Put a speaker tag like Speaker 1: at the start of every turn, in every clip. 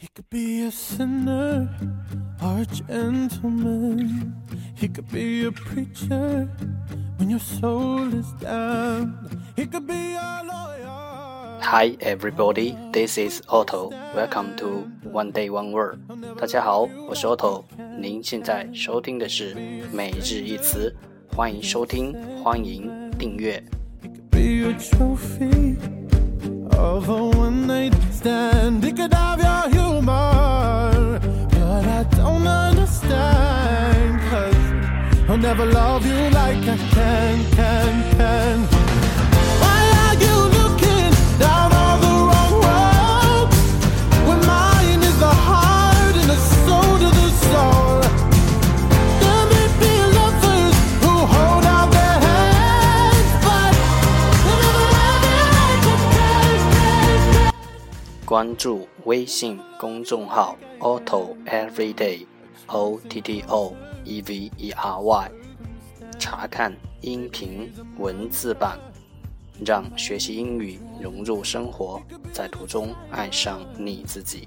Speaker 1: He could be a sinner or a gentleman. He could be a preacher when your soul is down. He could be a lawyer.
Speaker 2: Hi everybody, this is Otto. Welcome to One Day One Word. 大家好，我是 Otto。您现在收听的是每日一词，欢迎收听，欢迎订阅。
Speaker 1: It could be a trophy of a one night stand. it could have your humor, but I don't understand. Cause I'll never love you like I can, can, can.
Speaker 2: 关注微信公众号 Otto Everyday，O T T O E V E R Y，查看音频文字版，让学习英语融入生活，在途中爱上你自己。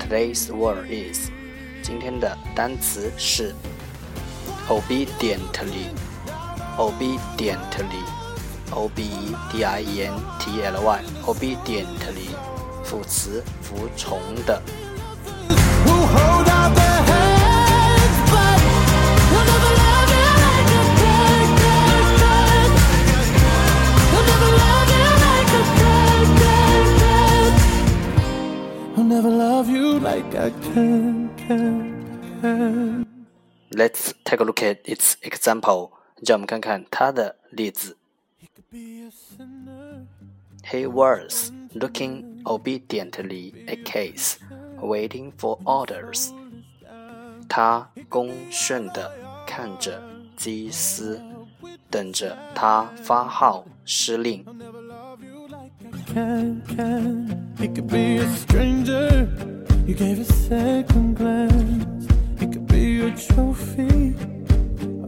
Speaker 2: Today's word is，今天的单词是 obediently，obediently，o b e d i e n t l y，obediently，副词，服从的。
Speaker 1: like I can, can, can.
Speaker 2: Let's take a look at its example.
Speaker 1: He
Speaker 2: was looking obediently at case, waiting for orders.
Speaker 1: he could be a stranger. You gave a second glance, it could be a trophy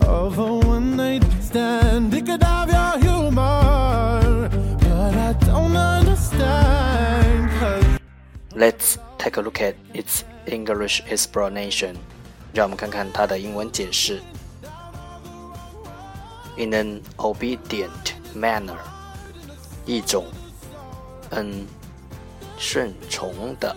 Speaker 1: of a one night stand. It could have your humor, but I don't understand. Cause...
Speaker 2: Let's take a look at its English explanation. 让我们看看它的英文解释。In an obedient manner，一种嗯顺从的。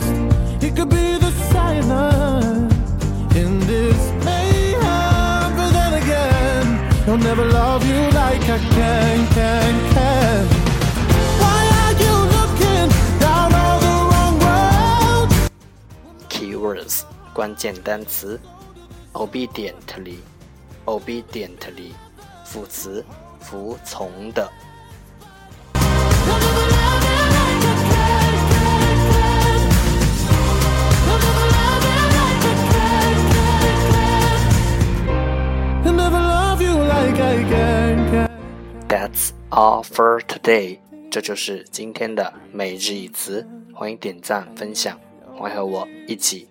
Speaker 2: 关键单词：obediently，obediently，副词，服从的。That's all for today，这就是今天的每日一词。欢迎点赞、分享，欢迎和我一起。